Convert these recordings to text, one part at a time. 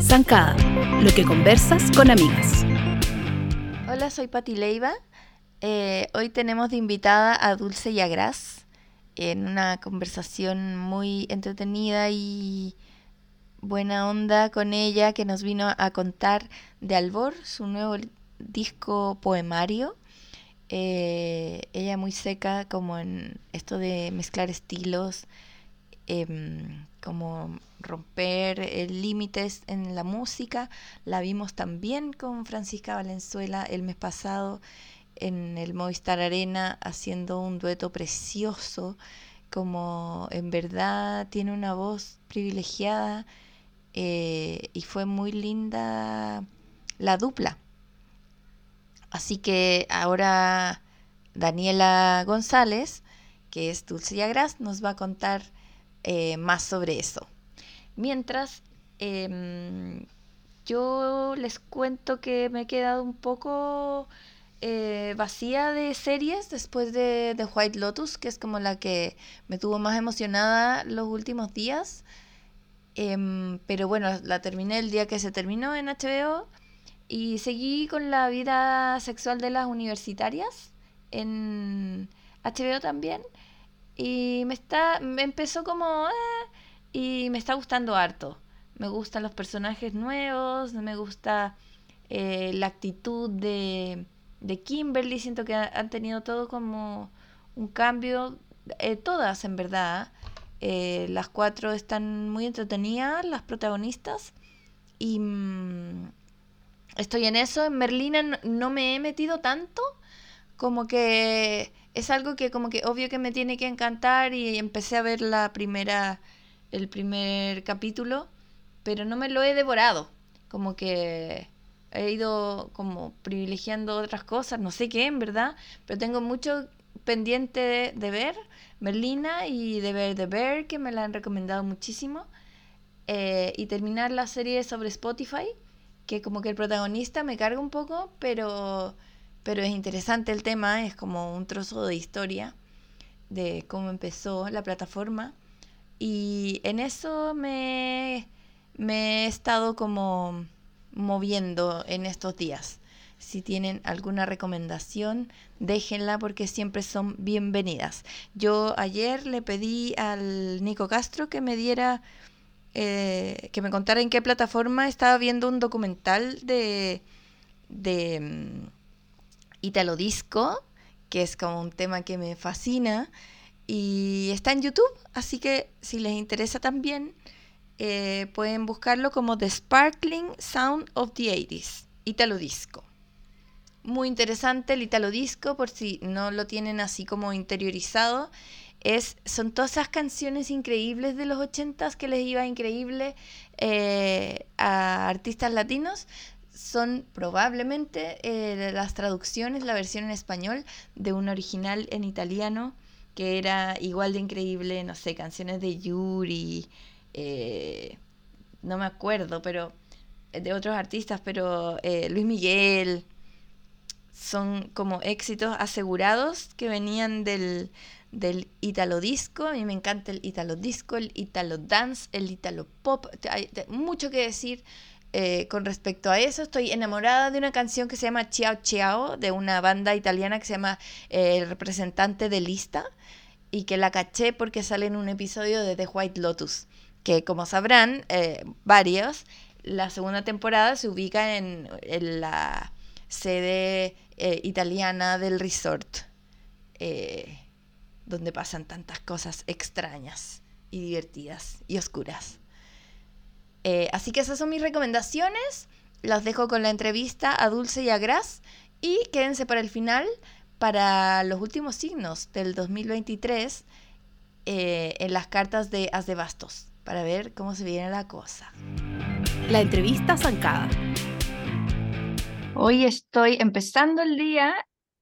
Zancada, lo que conversas con amigas. Hola, soy Pati Leiva. Eh, hoy tenemos de invitada a Dulce y a Gras en una conversación muy entretenida y buena onda con ella que nos vino a contar de Albor, su nuevo disco poemario. Eh, ella muy seca como en esto de mezclar estilos, em, como romper límites en la música. La vimos también con Francisca Valenzuela el mes pasado en el Movistar Arena haciendo un dueto precioso, como en verdad tiene una voz privilegiada eh, y fue muy linda la dupla. Así que ahora Daniela González, que es Dulce Agras, nos va a contar eh, más sobre eso. Mientras, em, yo les cuento que me he quedado un poco eh, vacía de series después de, The White Lotus, que es como la que me tuvo más emocionada los últimos días. Em, pero bueno, la terminé el día que se terminó en HBO y seguí con la vida sexual de las universitarias en HBO también. Y me está, me empezó como, eh, y me está gustando harto. Me gustan los personajes nuevos, me gusta eh, la actitud de, de Kimberly, siento que han tenido todo como un cambio, eh, todas en verdad. Eh, las cuatro están muy entretenidas, las protagonistas. Y mm, estoy en eso. En Merlina no, me he metido tanto. Como que es algo que como que obvio que me tiene que encantar y empecé a ver la primera, el primer capítulo, pero no me lo he devorado. Como que he ido como privilegiando otras cosas, no sé qué en verdad, pero tengo mucho pendiente de ver Merlina y de ver The Bear, que me la han recomendado muchísimo, eh, y terminar la serie sobre Spotify, que como que el protagonista me carga un poco, pero, pero es interesante el tema, es como un trozo de historia de cómo empezó la plataforma. Y en eso me, me he estado como moviendo en estos días. Si tienen alguna recomendación, déjenla porque siempre son bienvenidas. Yo ayer le pedí al Nico Castro que me diera, eh, que me contara en qué plataforma estaba viendo un documental de, de mm, Italo Disco, que es como un tema que me fascina. Y está en YouTube, así que si les interesa también, eh, pueden buscarlo como The Sparkling Sound of the 80s, Italo Disco. Muy interesante el Italo Disco, por si no lo tienen así como interiorizado. Es, son todas esas canciones increíbles de los 80s que les iba increíble eh, a artistas latinos. Son probablemente eh, las traducciones, la versión en español de un original en italiano que era igual de increíble, no sé, canciones de Yuri, eh, no me acuerdo, pero de otros artistas, pero Luis Miguel, son como éxitos asegurados que venían del, del italo disco. A mí me encanta el italo disco, el italo dance, el italo pop. Hay mucho que decir con respecto a eso. Estoy enamorada de una canción que se llama Ciao Ciao, de una banda italiana que se llama El representante de lista, y que la caché porque sale en un episodio de The White Lotus que como sabrán eh, varios, la segunda temporada se ubica en, la sede eh, italiana del resort, eh, donde pasan tantas cosas extrañas y divertidas y oscuras. así que esas son mis recomendaciones. Las dejo con la entrevista a Dulce y a Gras y quédense para el final para los últimos signos del 2023 en las cartas de As de Bastos para ver cómo se viene la cosa. La entrevista zancada. Hoy estoy empezando el día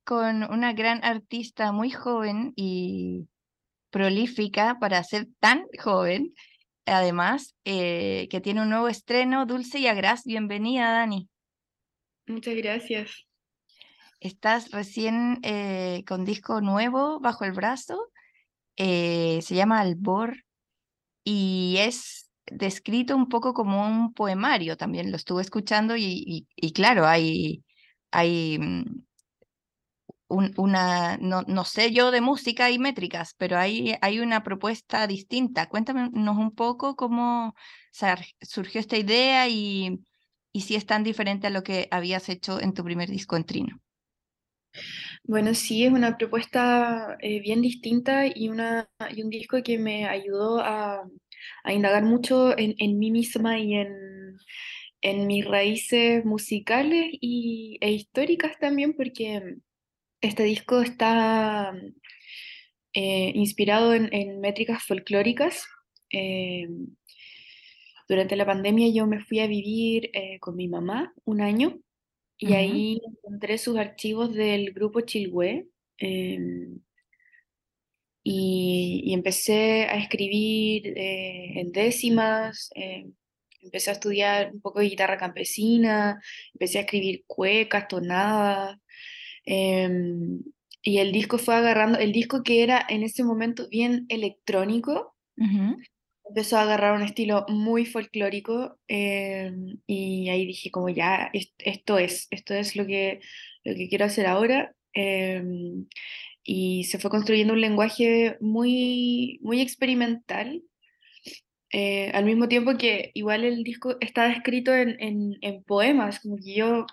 con una gran artista muy joven y prolífica para ser tan joven. Además, eh, que tiene un nuevo estreno, Dulce y Agras. Bienvenida, Dani. Muchas gracias. Estás recién eh, con disco nuevo bajo el brazo eh, se llama Albor y es descrito un poco como un poemario, también lo estuve escuchando y, y, claro, hay, hay una, no, no, sé yo de música y métricas, pero hay, hay una propuesta distinta. Cuéntanos un poco cómo surgió esta idea y, y si es tan diferente a lo que habías hecho en tu primer disco en Trino. Bueno, sí, es una propuesta eh, bien distinta y, una, y un disco que me ayudó a, a indagar mucho en, en, mí misma y en, en mis raíces musicales y, e históricas también, porque este disco está eh, inspirado en, en, métricas folclóricas. Eh, durante la pandemia yo me fui a vivir eh, con mi mamá un año y ahí encontré sus archivos del grupo Chilhue em, y, y, empecé a escribir en décimas, em, empecé a estudiar un poco de guitarra campesina, empecé a escribir cuecas, tonadas. Em, y el disco fue agarrando, el disco que era en ese momento bien electrónico, empezó a agarrar un estilo muy folclórico em, y ahí dije como ya, esto es, esto es lo que, lo que quiero hacer ahora. Em, y se fue construyendo un lenguaje muy, muy experimental, eh, al mismo tiempo que igual el disco estaba escrito en, en, en poemas, como que yo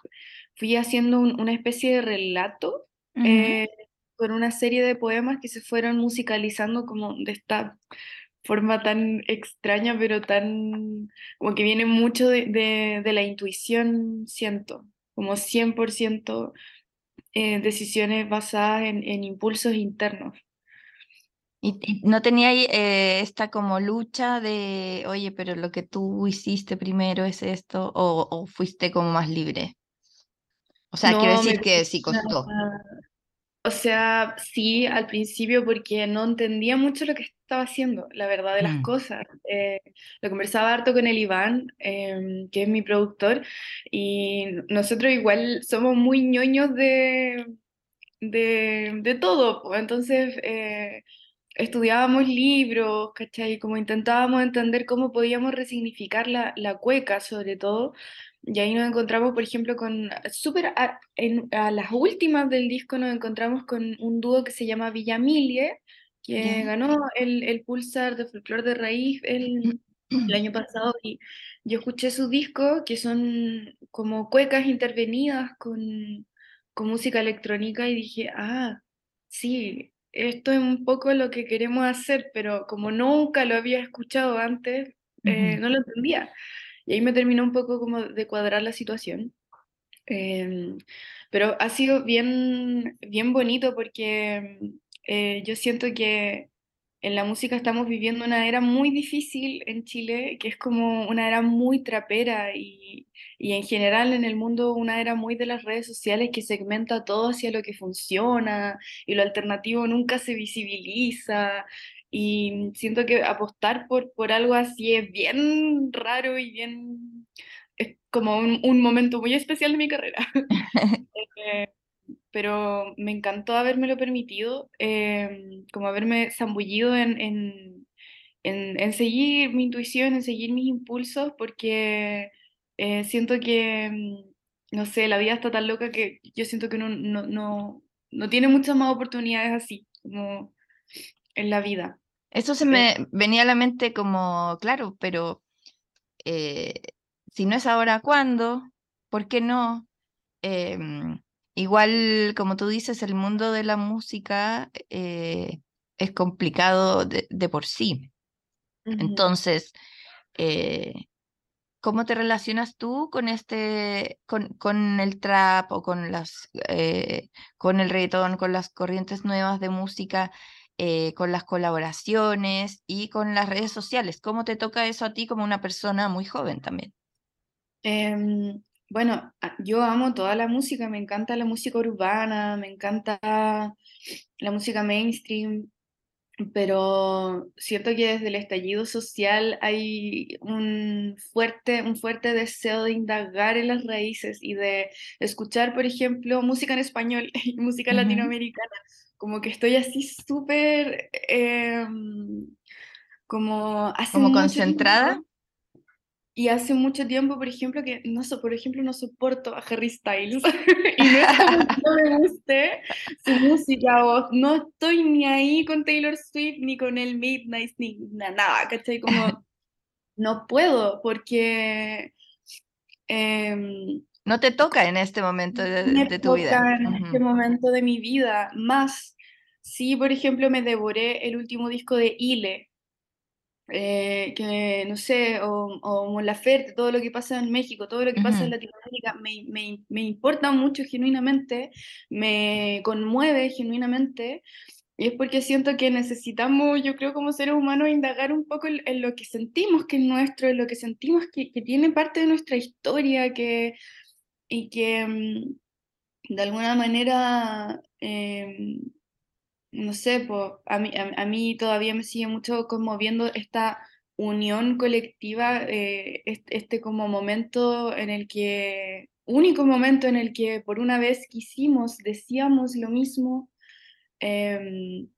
fui haciendo una especie de relato eh, con una serie de poemas que se fueron musicalizando como de esta forma tan extraña, pero tan como que viene mucho de, de, la intuición, siento, como 100% eh, decisiones basadas en, en impulsos internos. ¿Y, no tenía eh, esta como lucha de, oye, pero lo que tú hiciste primero es esto, o, o fuiste como más libre? O sea, quiero decir que sí costó. O sea, sí, al principio porque no entendía mucho lo que estaba haciendo, la verdad de las mm. cosas. Eh, lo conversaba harto con el Iván, em, que es mi productor, y nosotros igual somos muy ñoños de, de, de todo. Entonces, eh, estudiábamos libros, ¿cachai? Como intentábamos entender cómo podíamos resignificar la, la cueca, sobre todo, y ahí nos encontramos, por ejemplo, con súper a, a, las últimas del disco nos encontramos con un dúo que se llama Villamilie, que ganó el, el Pulsar de Folklore de Raíz el, el, año pasado y yo escuché su disco, que son como cuecas intervenidas con, con música electrónica y dije, ah, sí, esto es un poco lo que queremos hacer, pero como nunca lo había escuchado antes, eh, no lo entendía. Y ahí me terminó un poco como de cuadrar la situación. Em, pero ha sido bien, bien bonito porque eh, yo siento que en la música estamos viviendo una era muy difícil en Chile, que es como una era muy trapera y, y, en general en el mundo una era muy de las redes sociales que segmenta todo hacia lo que funciona y lo alternativo nunca se visibiliza y siento que apostar por, por algo así es bien raro y bien, es como un, un momento muy especial de mi carrera. eh, pero me encantó habérmelo permitido, eh, como haberme zambullido en, en, en, en, seguir mi intuición, en seguir mis impulsos, porque eh, siento que, mm, no sé, la vida está tan loca que yo siento que uno no, no, no tiene muchas más oportunidades así, como en la vida. Eso se me venía a la mente como, claro, pero eh, si no es ahora, ¿cuándo? ¿Por qué no? Em, igual, como tú dices, el mundo de la música eh, es complicado de, por sí. Entonces, eh, ¿cómo te relacionas tú con este, con, con el trap o con las, con el reggaetón, con las corrientes nuevas de música? Eh, con las colaboraciones y con las redes sociales. ¿Cómo te toca eso a ti como una persona muy joven también? Em, bueno, yo amo toda la música, me encanta la música urbana, me encanta la música mainstream. pero siento que desde el estallido social hay un fuerte, un fuerte deseo de indagar en las raíces y de escuchar, por ejemplo, música en español y música latinoamericana. Como que estoy así súper... Em, como... ¿Como concentrada? Y hace mucho tiempo, por ejemplo, que no so, por ejemplo, no soporto a Harry Styles. y no es no me guste su música o no estoy ni ahí con Taylor Swift ni con el Midnight ni nada, ¿cachai? Como no puedo porque em, no te toca en este momento de, tu vida. En este momento de mi vida. Más, sí, por ejemplo, me devoré el último disco de Ile, eh, que no sé, o, o Laferte, todo lo que pasa en México, todo lo que pasa en Latinoamérica, me, me, me, importa mucho genuinamente, me conmueve genuinamente, y es porque siento que necesitamos, yo creo como seres humanos, indagar un poco en, lo que sentimos que es nuestro, en lo que sentimos que, que tiene parte de nuestra historia, que, y que mm, de alguna manera... Eh, no sé, a, mí, a, mí todavía me sigue mucho conmoviendo esta unión colectiva, eh, este, como momento en el que, único momento en el que por una vez quisimos, decíamos lo mismo, em,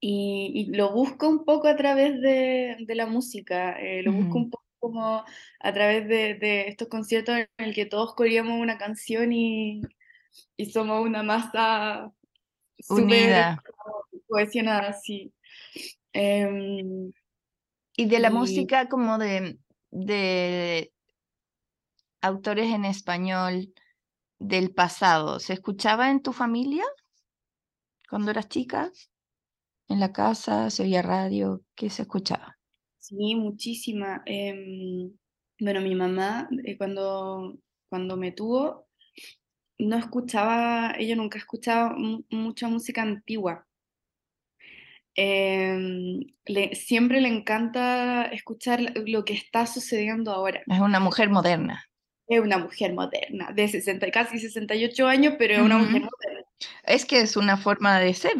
y, lo busco un poco a través de, la música, eh, lo busco un poco como a través de, estos conciertos en el que todos corríamos una canción y, y somos una masa unida. Cohesionada, sí. Em, y de la música como de, de autores en español del pasado, ¿se escuchaba en tu familia cuando eras chica? ¿En la casa? ¿Se oía radio? ¿Qué se escuchaba? Sí, muchísima. Em, bueno, mi mamá, eh, cuando, cuando me tuvo, no escuchaba, ella nunca escuchaba mucha música antigua. Em, siempre le encanta escuchar lo que está sucediendo ahora. Es una mujer moderna. Es una mujer moderna, de 60, casi 68 años, pero es una mujer moderna. Es que es una forma de ser,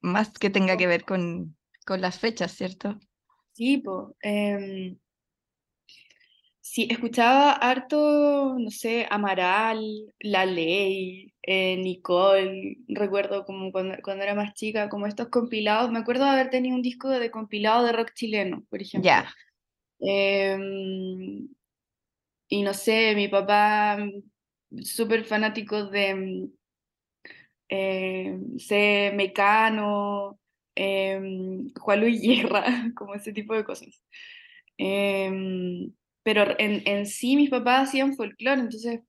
más que tenga que ver con, con las fechas, ¿cierto? Sí, pues. Sí, escuchaba harto, no sé, Amaral, La Ley, eh, Nicole, recuerdo como cuando, era más chica, como estos compilados, me acuerdo de haber tenido un disco de compilado de rock chileno, por ejemplo. Ya. Em, y no sé, mi papá súper fanático de, eh, sé, Mecano, em, Juan Luis Guerra, como ese tipo de cosas. Em, pero en, en sí mis papás hacían folclore, entonces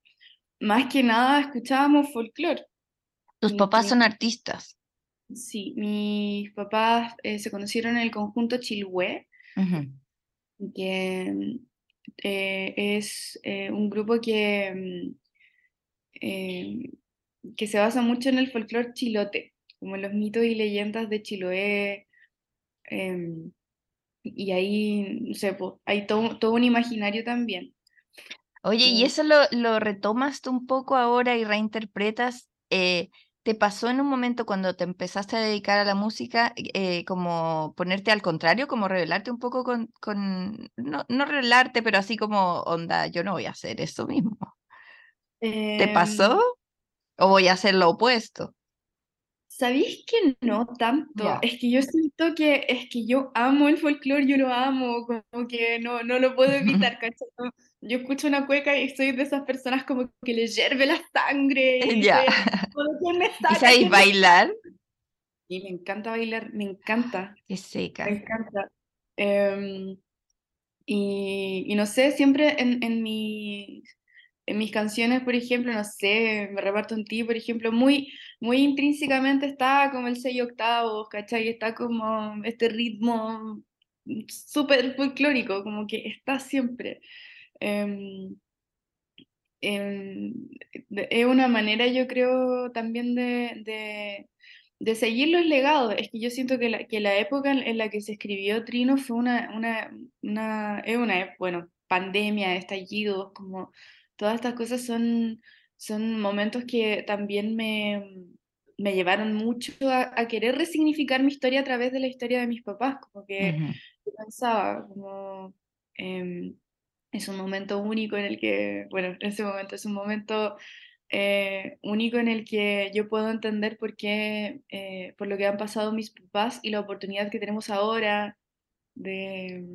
más que nada escuchábamos folclore. ¿Tus papás son artistas? Sí, mis papás eh, se conocieron en el conjunto Chilhue, que eh, es eh, un grupo que, mm, que se basa mucho en el folclore chilote, como los mitos y leyendas de Chiloé. Em, y ahí, no sé, hay todo, todo un imaginario también. Oye, ¿y eso lo, lo retomas tú un poco ahora y reinterpretas? Eh, ¿Te pasó en un momento cuando te empezaste a dedicar a la música, eh, como ponerte al contrario, como revelarte un poco con, con no, no revelarte, pero así como, onda, yo no voy a hacer eso mismo? ¿Te em, pasó? ¿O voy a hacer lo opuesto? ¿Sabéis que no tanto? Es que yo siento que es que yo amo el folclore, yo lo amo, como que no, no lo puedo evitar, ¿cachai? Yo escucho una cueca y soy de esas personas como que les hierve la sangre y. ¿Y sabéis bailar? Sí, me encanta bailar, me encanta. Qué seca. Me encanta. Em, y, y, no sé, siempre en, en mi en mis canciones, por ejemplo, no sé, me reparto en ti, por ejemplo, muy, muy intrínsecamente está como el sello octavo, ¿cachai? Está como este ritmo súper folclórico, como que está siempre. Em, em, es una manera, yo creo, también de, de, seguir los legados. Es que yo siento que la, que la época en, la que se escribió Trino fue una, una, una, es una, bueno, pandemia, estallidos, como todas estas cosas son, son momentos que también me, me llevaron mucho a, querer resignificar mi historia a través de la historia de mis papás, como que pensaba, como em, es un momento único en el que, bueno, en ese momento es un momento eh, único en el que yo puedo entender por qué, eh, por lo que han pasado mis papás y la oportunidad que tenemos ahora de,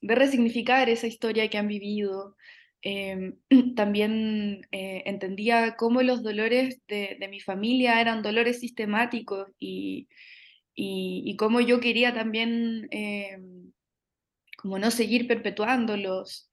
de resignificar esa historia que han vivido. Em, también eh, entendía cómo los dolores de, de, mi familia eran dolores sistemáticos y, y, y cómo yo quería también em, como no seguir perpetuándolos.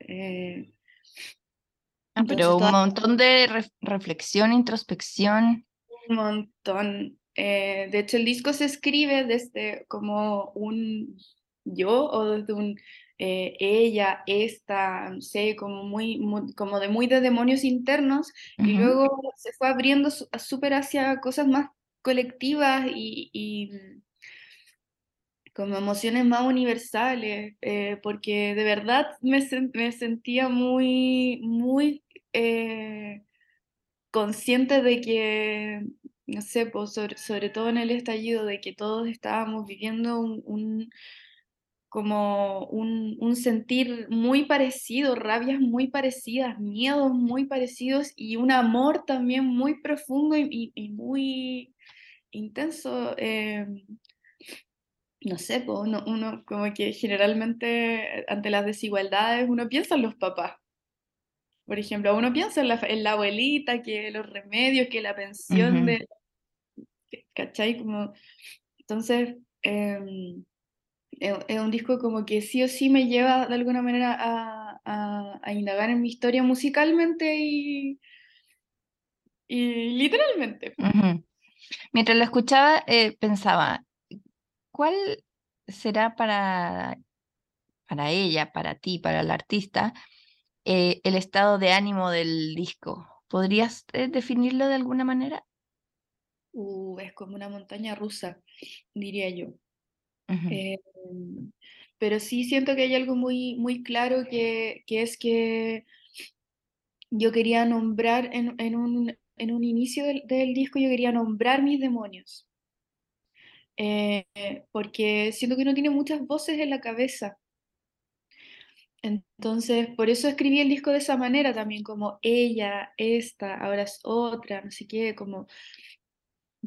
Ah, pero un montón de reflexión, introspección. Un montón. Eh, de hecho, el disco se escribe desde como un yo o desde un eh, ella, esta, no sé, como, muy, como de muy de demonios internos, y luego se fue abriendo súper hacia cosas más colectivas y, como emociones más universales, eh, porque de verdad me, me, sentía muy, muy eh, consciente de que, no sé, pues sobre, todo en el estallido, de que todos estábamos viviendo un, como un, sentir muy parecido, rabias muy parecidas, miedos muy parecidos y un amor también muy profundo y, muy intenso. Eh, no sé, pues uno, uno, como que generalmente ante las desigualdades uno piensa en los papás. Por ejemplo, uno piensa en la, en la abuelita, que los remedios, que la pensión de... ¿Cachai? Como, entonces, em, es, un disco como que sí o sí me lleva de alguna manera a, a, indagar en mi historia musicalmente y, y literalmente. Mientras lo escuchaba, eh, pensaba, ¿cuál será para, para ella, para ti, para el artista, eh, el estado de ánimo del disco. ¿Podrías eh, definirlo de alguna manera? Uh, es como una montaña rusa, diría yo. Em, pero sí siento que hay algo muy, muy claro que, que es que yo quería nombrar en, en, un, en un, inicio del, del, disco, yo quería nombrar mis demonios. Eh, porque siento que no tiene muchas voces en la cabeza. Entonces, por eso escribí el disco de esa manera también, como ella, esta, ahora es otra, no sé qué, como...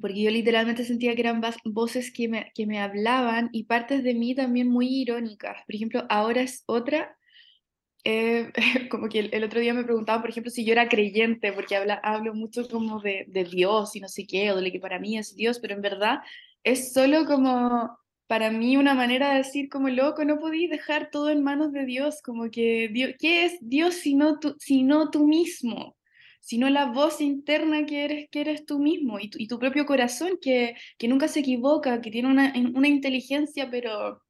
Porque yo literalmente sentía que eran voces que me, que me hablaban y partes de mí también muy irónicas. Por ejemplo, ahora es otra, eh, como que el, otro día me preguntaban, por ejemplo, si yo era creyente, porque habla, hablo mucho como de, de Dios y no sé qué, o de lo que para mí es Dios, pero en verdad es solo como para mí una manera de decir como loco, no podéis dejar todo en manos de Dios, como que Dios, ¿qué es Dios sino tú, sino tú mismo? Sino la voz interna que eres, que eres tú mismo y tu, y tu propio corazón que, que, nunca se equivoca, que tiene una, una, inteligencia pero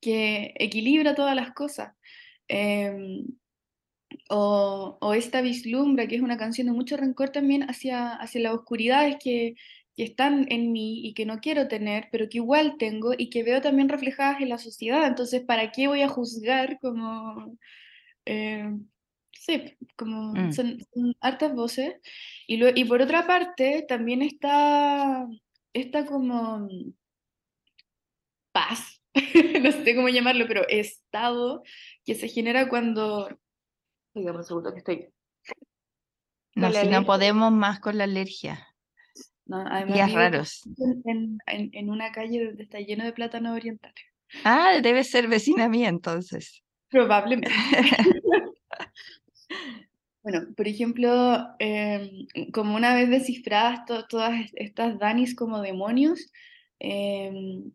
que equilibra todas las cosas. Em, o, o, esta vislumbra, que es una canción de mucho rencor también hacia, hacia la oscuridad, es que que están en mí y que no quiero tener, pero que igual tengo y que veo también reflejadas en la sociedad. Entonces, ¿para qué voy a juzgar como... Eh, sí, como mm. son, hartas voces. Y, lo, y por otra parte, también está, está como paz, no sé cómo llamarlo, pero estado que se genera cuando... Oiga, un segundo que estoy... No, si no podemos más con la alergia. ¿no? Días raros. En, en, una calle donde está lleno de plátanos orientales. Ah, debe ser vecina mía entonces. Probablemente. bueno, por ejemplo, em, como una vez descifradas todas estas Danis como demonios, em,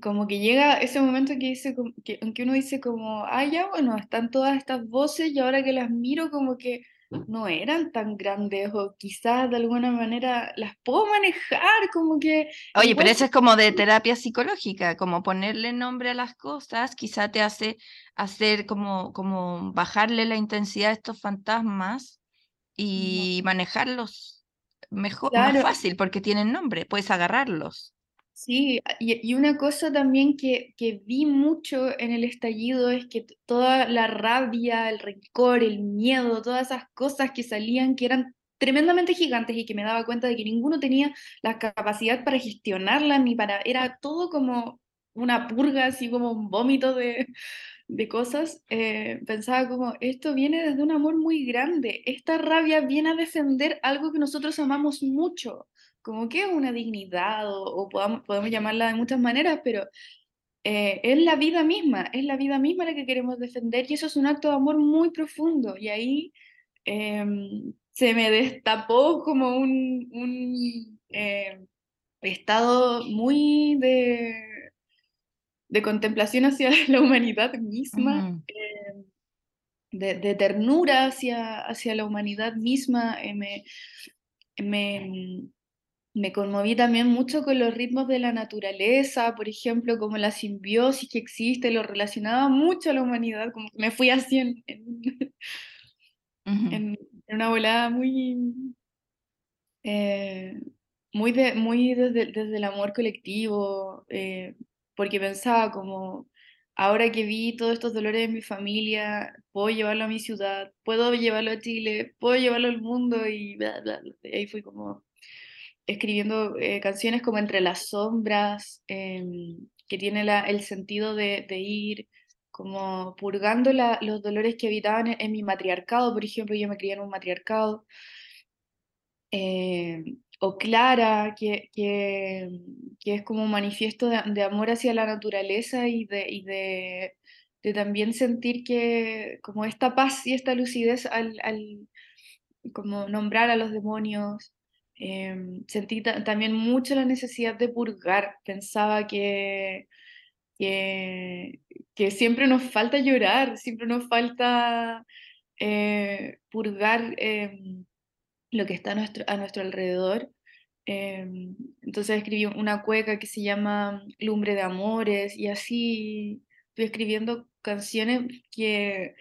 como que llega ese momento que dice que, en que uno dice como, ah, ya, bueno, están todas estas voces y ahora que las miro como que no eran tan grandes o quizás de alguna manera las puedo manejar, como que... Oye, pero eso es como de terapia psicológica, como ponerle nombre a las cosas, quizá te hace hacer como, como bajarle la intensidad a estos fantasmas y manejarlos mejor, más fácil porque tienen nombre, puedes agarrarlos. Sí, y, una cosa también que, que, vi mucho en el estallido es que toda la rabia, el rencor, el miedo, todas esas cosas que salían que eran tremendamente gigantes y que me daba cuenta de que ninguno tenía la capacidad para gestionarlas ni para, era todo como una purga, así como un vómito de, de cosas, eh, pensaba como, esto viene desde un amor muy grande, esta rabia viene a defender algo que nosotros amamos mucho, como que es una dignidad o, podamos, podemos llamarla de muchas maneras, pero eh, es la vida misma, es la vida misma la que queremos defender y eso es un acto de amor muy profundo y ahí em, se me destapó como un, un em, estado muy de de contemplación hacia la humanidad misma, eh, de, ternura hacia, hacia la humanidad misma. Eh, me, me, me, conmoví también mucho con los ritmos de la naturaleza, por ejemplo, como la simbiosis que existe, lo relacionaba mucho a la humanidad, como que me fui así en, en, una volada muy... Eh, muy, de, muy desde, desde el amor colectivo, porque pensaba como, ahora que vi todos estos dolores en mi familia, puedo llevarlo a mi ciudad, puedo llevarlo a Chile, puedo llevarlo al mundo y ahí fui como escribiendo eh, canciones como Entre las sombras, em, que tiene el sentido de, ir como purgando los dolores que habitaban en, mi matriarcado, por ejemplo, yo me crié en un matriarcado. Eh, o Clara, que, que, es como un manifiesto de, amor hacia la naturaleza y de, y de, también sentir que como esta paz y esta lucidez al, al como nombrar a los demonios. Em, sentí también mucho la necesidad de purgar. Pensaba que, que, que siempre nos falta llorar, siempre nos falta eh, purgar. Em, lo que está a nuestro, alrededor. Em, entonces escribí una cueca que se llama Lumbre de Amores y así estoy escribiendo canciones que,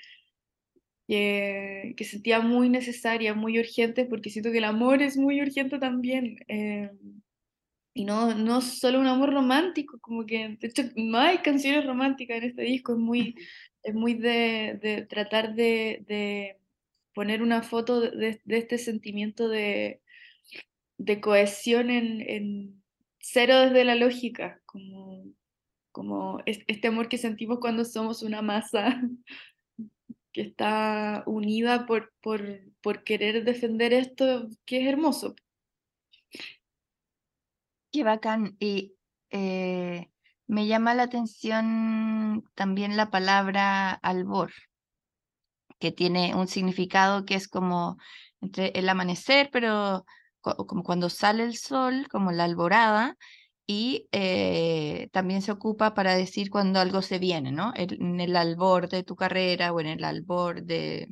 que, que, sentía muy necesarias, muy urgentes, porque siento que el amor es muy urgente también. Em, y no, no solo un amor romántico, como que, de hecho, no hay canciones románticas en este disco, es muy, es muy de, de tratar de, de poner una foto de, este sentimiento de, de cohesión en, en, cero desde la lógica, como, como este amor que sentimos cuando somos una masa que está unida por, por, por querer defender esto que es hermoso. Qué bacán. Y eh, me llama la atención también la palabra albor que tiene un significado que es como entre el amanecer, pero como cuando sale el sol, como la alborada, y eh, también se ocupa para decir cuando algo se viene, ¿no? en el albor de tu carrera o en el albor de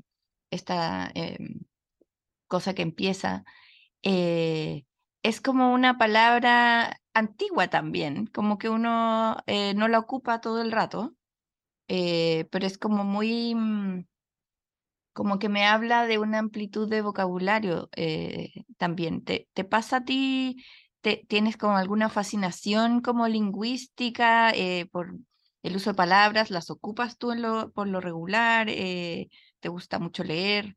esta em, cosa que empieza. Eh, es como una palabra antigua también, como que uno eh, no la ocupa todo el rato, pero es como muy mm, como que me habla de una amplitud de vocabulario también. ¿Te, ¿Te, pasa a ti? Te, ¿Tienes como alguna fascinación como lingüística eh, por el uso de palabras? ¿Las ocupas tú en lo, por lo regular? Eh, ¿Te gusta mucho leer?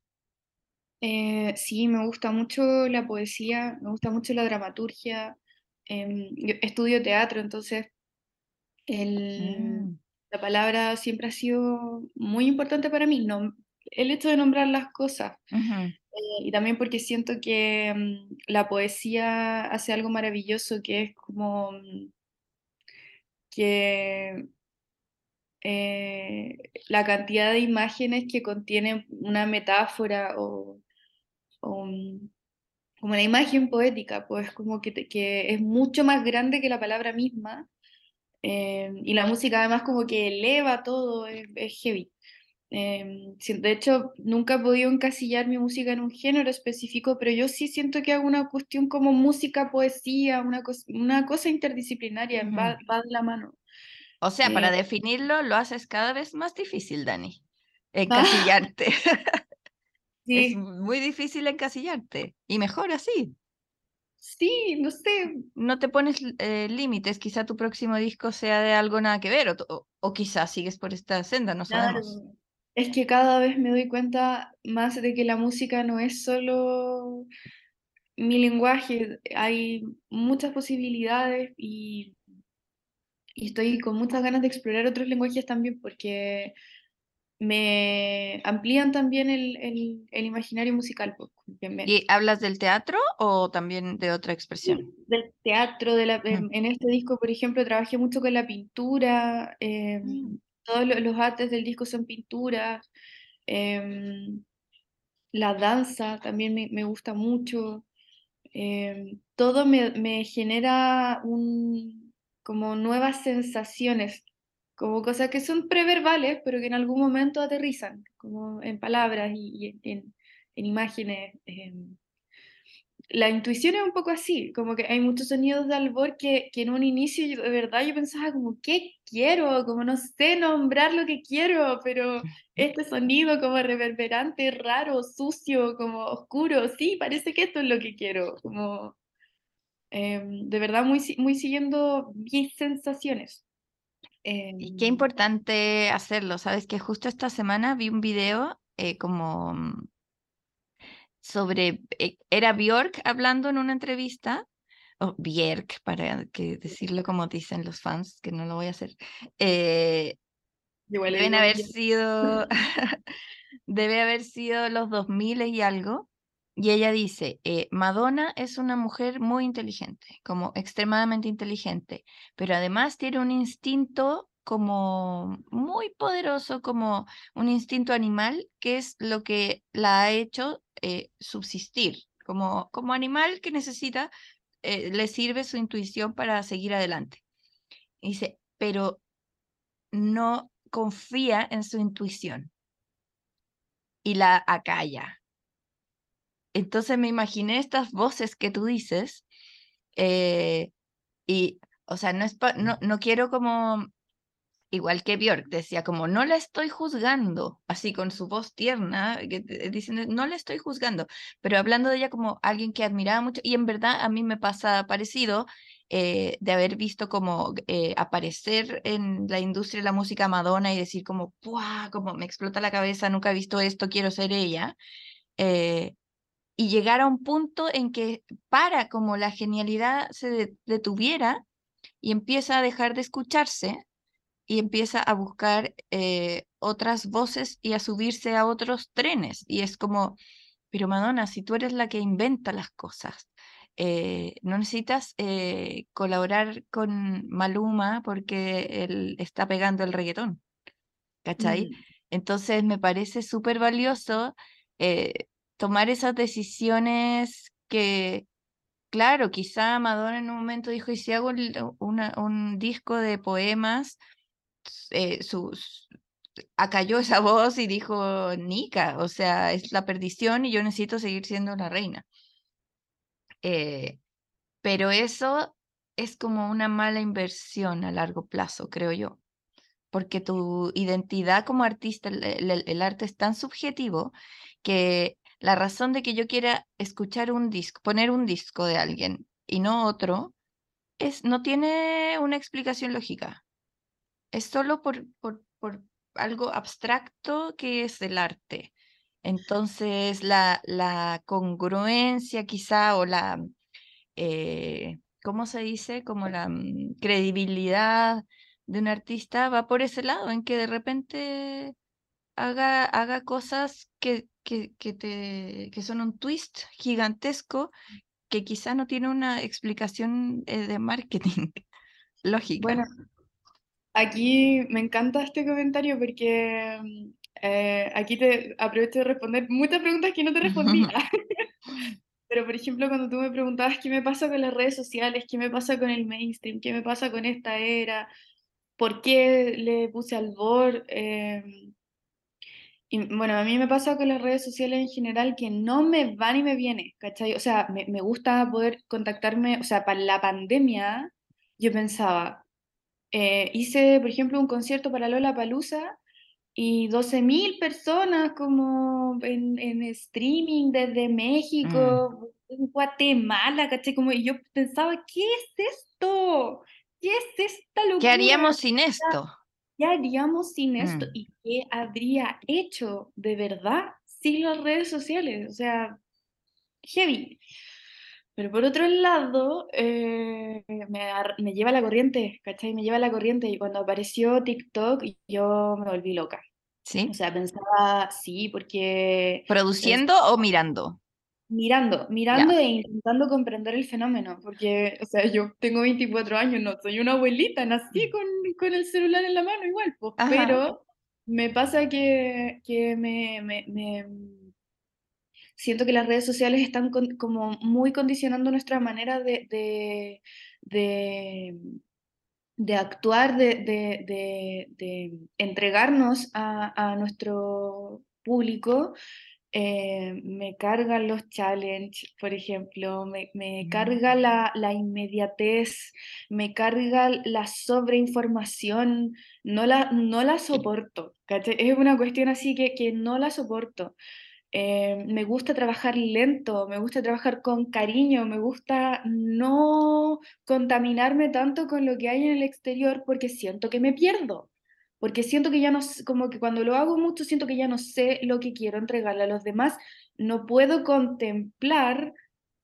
sí, me gusta mucho la poesía, me gusta mucho la dramaturgia. Em, estudio teatro, entonces el, mm. la palabra siempre ha sido muy importante para mí. No, el hecho de nombrar las cosas. Eh, y también porque siento que mm, la poesía hace algo maravilloso que es como mm, que eh, la cantidad de imágenes que contiene una metáfora o, mm, como la imagen poética, pues como que, que, es mucho más grande que la palabra misma. Eh, y la música además como que eleva todo, es heavy. Em, de hecho, nunca he podido encasillar mi música en un género específico, pero yo sí siento que hago una cuestión como música, poesía, una, una cosa interdisciplinaria, va, de la mano. O sea, para eh, definirlo lo haces cada vez más difícil, Dani. Encasillarte. sí. Es muy difícil encasillarte. Y mejor así. Sí, no sé. No te pones eh, límites, quizá tu próximo disco sea de algo nada que ver, o, o, quizás sigues por esta senda, no sabemos. Es que cada vez me doy cuenta más de que la música no es solo mi lenguaje, hay muchas posibilidades y, y estoy con muchas ganas de explorar otros lenguajes también porque me amplían también el, el, imaginario musical. Pues, ¿Y hablas del teatro o también de otra expresión? del teatro, de la, mm. en, este disco, por ejemplo, trabajé mucho con la pintura, em, mm. Todos los, artes del disco son pinturas, em, la danza también me, me gusta mucho, em, todo me, me genera un, como nuevas sensaciones como cosas que son preverbales, pero que en algún momento aterrizan, como en palabras y, en, imágenes. Em. La intuición es un poco así, como que hay muchos sonidos de albor que, que en un inicio de verdad yo pensaba como, ¿qué quiero? Como no sé nombrar lo que quiero, pero este sonido como reverberante, raro, sucio, como oscuro, sí, parece que esto es lo que quiero, como em, de verdad muy, muy siguiendo mis sensaciones. Y qué em, importante hacerlo, sabes que justo esta semana vi un video eh, como mm, sobre, eh, era Bjork hablando en una entrevista, o Björk, para que decirlo como dicen los fans, que no lo voy a hacer. Eh, deben haber sido, debe haber sido los 2000 y algo. Y ella dice, eh, Madonna es una mujer muy inteligente, como extremadamente inteligente, pero además tiene un instinto como muy poderoso, como un instinto animal, que es lo que la ha hecho eh, subsistir, como, como animal que necesita, eh, le sirve su intuición para seguir adelante. dice, pero no confía en su intuición y la acalla entonces me imaginé estas voces que tú dices eh, y, o sea, no, es no, no quiero como, igual que Björk, decía como, no la estoy juzgando, así con su voz tierna, diciendo, no la estoy juzgando, pero hablando de ella como alguien que admiraba mucho, y en verdad a mí me pasa parecido eh, de haber visto como eh, aparecer en la industria de la música Madonna y decir como, ¡Puah! como me explota la cabeza, nunca he visto esto, quiero ser ella y llegar a un punto en que para como la genialidad se detuviera y empieza a dejar de escucharse y empieza a buscar eh, otras voces y a subirse a otros trenes. Y es como, pero Madonna, si tú eres la que inventa las cosas, eh, no necesitas eh, colaborar con Maluma porque él está pegando el reggaetón. ¿Cachai? Mm. Entonces me parece súper valioso tomar esas decisiones que, claro, quizá Madonna en un momento dijo, y si hago un disco de poemas, eh, acalló esa voz y dijo, Nika, o sea, es la perdición y yo necesito seguir siendo la reina. Eh, pero eso es como una mala inversión a largo plazo, creo yo, porque tu identidad como artista, el arte es tan subjetivo que la razón de que yo quiera escuchar un disco, poner un disco de alguien y no otro, es, no tiene una explicación lógica. Es solo por, por, por algo abstracto que es el arte. Entonces, la, la congruencia quizá o la, eh, ¿cómo se dice? Como la mm, credibilidad de un artista va por ese lado, en que de repente haga, haga cosas que, que, que, te, que son un twist gigantesco que quizá no tiene una explicación eh, de marketing lógica. Bueno, aquí me encanta este comentario porque eh, aquí te aprovecho de responder muchas preguntas que no te respondía. Pero, por ejemplo, cuando tú me preguntabas qué me pasa con las redes sociales, qué me pasa con el mainstream, qué me pasa con esta era, por qué le puse al board, eh, y bueno, a mí me pasa con las redes sociales en general que no me van y me viene, ¿cachai? O sea, me, me gusta poder contactarme, o sea, para la pandemia yo pensaba, eh, hice, por ejemplo, un concierto para Lola Palusa y 12.000 personas como en, en, streaming desde México, mm. en Guatemala, ¿cachai? Como, y yo pensaba, ¿qué es esto? ¿Qué es esta locura? ¿Qué haríamos sin esto? ¿qué haríamos sin esto? Mm. ¿Y qué habría hecho de verdad sin las redes sociales? O sea, heavy. Pero por otro lado, eh, me, me lleva la corriente, ¿cachai? Me lleva la corriente y cuando apareció TikTok yo me volví loca. ¿Sí? O sea, pensaba, sí, porque... ¿Produciendo o mirando? Mirando, mirando e intentando comprender el fenómeno, porque, o sea, yo tengo 24 años, no soy una abuelita, nací con, con el celular en la mano igual, pues, pero me pasa que, que me, me, me, siento que las redes sociales están como muy condicionando nuestra manera de, de, de, de actuar, de, de, de entregarnos a, a nuestro público eh, me cargan los challenges, por ejemplo, me, me carga la, la, inmediatez, me carga la sobreinformación, no la, no la soporto. Es una cuestión así que, que no la soporto. Eh, me gusta trabajar lento, me gusta trabajar con cariño, me gusta no contaminarme tanto con lo que hay en el exterior porque siento que me pierdo porque siento que ya no, como que cuando lo hago mucho, siento que ya no sé lo que quiero entregarle a los demás, no puedo contemplar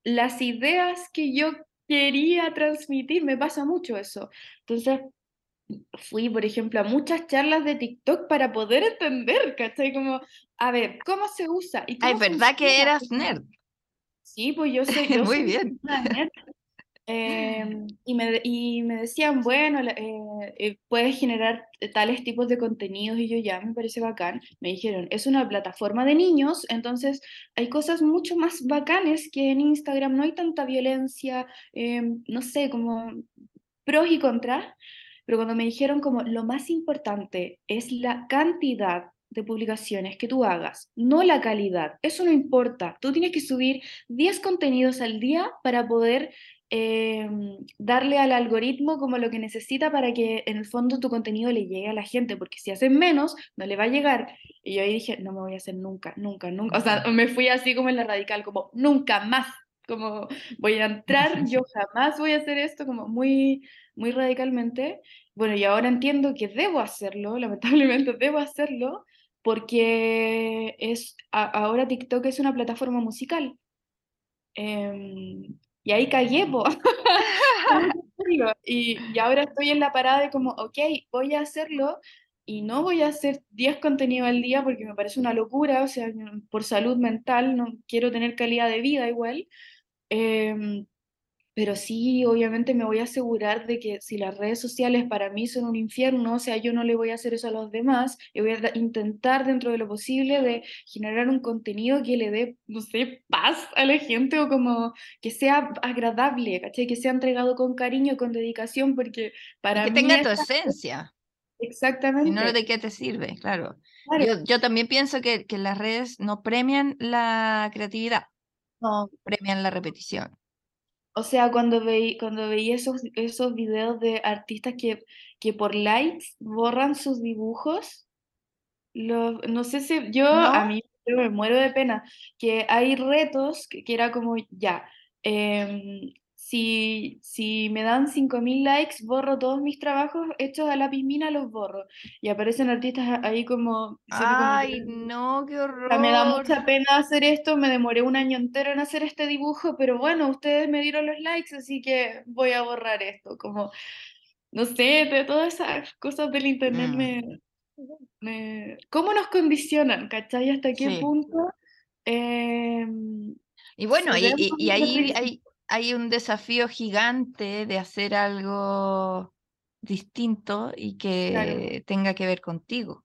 las ideas que yo quería transmitir, me pasa mucho eso. Entonces, fui, por ejemplo, a muchas charlas de TikTok para poder entender, ¿cachai? Como, a ver, ¿cómo se usa? ¿Y Ay, ¿verdad que eras nerd? Sí, pues yo soy, yo Muy soy bien. una nerd. Eh, y, me, y me decían, bueno, eh, eh, puedes generar tales tipos de contenidos y yo ya me parece bacán. Me dijeron, es una plataforma de niños, entonces hay cosas mucho más bacanes que en Instagram, no hay tanta violencia, no sé, como pros y contras, pero cuando me dijeron como lo más importante es la cantidad de publicaciones que tú hagas, no la calidad. Eso no importa. Tú tienes que subir 10 contenidos al día para poder eh, darle al algoritmo como lo que necesita para que en el fondo tu contenido le llegue a la gente, porque si hacen menos, no le va a llegar. Y yo ahí dije, no me voy a hacer nunca, nunca, nunca. O sea, me fui así como en la radical, como nunca más, como voy a entrar, yo jamás voy a hacer esto, como muy, muy radicalmente. Bueno, y ahora entiendo que debo hacerlo, lamentablemente debo hacerlo, porque es, a, ahora TikTok es una plataforma musical. Eh, y ahí cagué, po. y, y ahora estoy en la parada de como, ok, voy a hacerlo y no voy a hacer 10 contenidos al día porque me parece una locura, o sea, por salud mental, no quiero tener calidad de vida igual. Eh, pero sí, obviamente me voy a asegurar de que si las redes sociales para mí son un infierno, o sea, yo no le voy a hacer eso a los demás, y voy a intentar dentro de lo posible de generar un contenido que le dé, no sé, paz a la gente o como que sea agradable, ¿cachai? Que sea entregado con cariño, con dedicación, porque para que mí... tenga tu esencia. Exactamente. Si no, ¿de qué te sirve? Claro. claro. Yo, yo, también pienso que, que las redes no premian la creatividad, no. premian la repetición. O sea, cuando veí, cuando veí esos, esos videos de artistas que, que por likes borran sus dibujos, lo, no sé si yo, ¿No? a mí yo me muero de pena, que hay retos que, que era como, ya, eh, si, si me dan 5.000 likes, borro todos mis trabajos hechos a lápiz mina, los borro. Y aparecen artistas ahí como... Ay, como, no, qué horror. O sea, me da mucha pena hacer esto, me demoré un año entero en hacer este dibujo, pero bueno, ustedes me dieron los likes, así que voy a borrar esto. Como, no sé, de todas esas cosas del internet Mm. me, me... ¿Cómo nos condicionan, cachai? ¿Hasta qué Sí. punto? Eh, Y bueno, y, y- y ahí presión? Hay, un desafío gigante de hacer algo distinto y que tenga que ver contigo.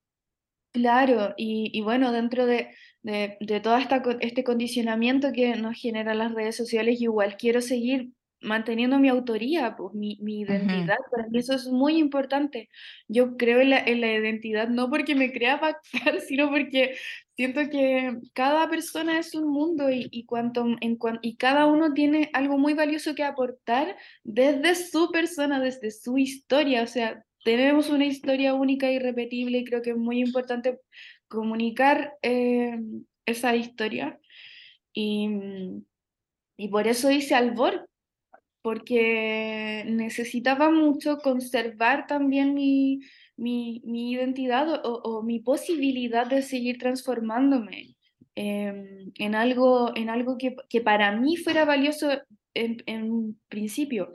Claro, y, y bueno, dentro de, de, de todo esta, este condicionamiento que nos generan las redes sociales, igual quiero seguir manteniendo mi autoría, pues mi, mi identidad, para mí eso es muy importante. Yo creo en la, en la identidad no porque me crea bacán, sino porque siento que cada persona es un mundo y, y, cuanto, en y cada uno tiene algo muy valioso que aportar desde su persona, desde su historia, o sea, tenemos una historia única y irrepetible y creo que es muy importante comunicar eh, esa historia. Y, y por eso hice Albor. porque necesitaba mucho conservar también mi, mi, mi identidad o, mi posibilidad de seguir transformándome em, en algo, en algo que, que, para mí fuera valioso en, en principio.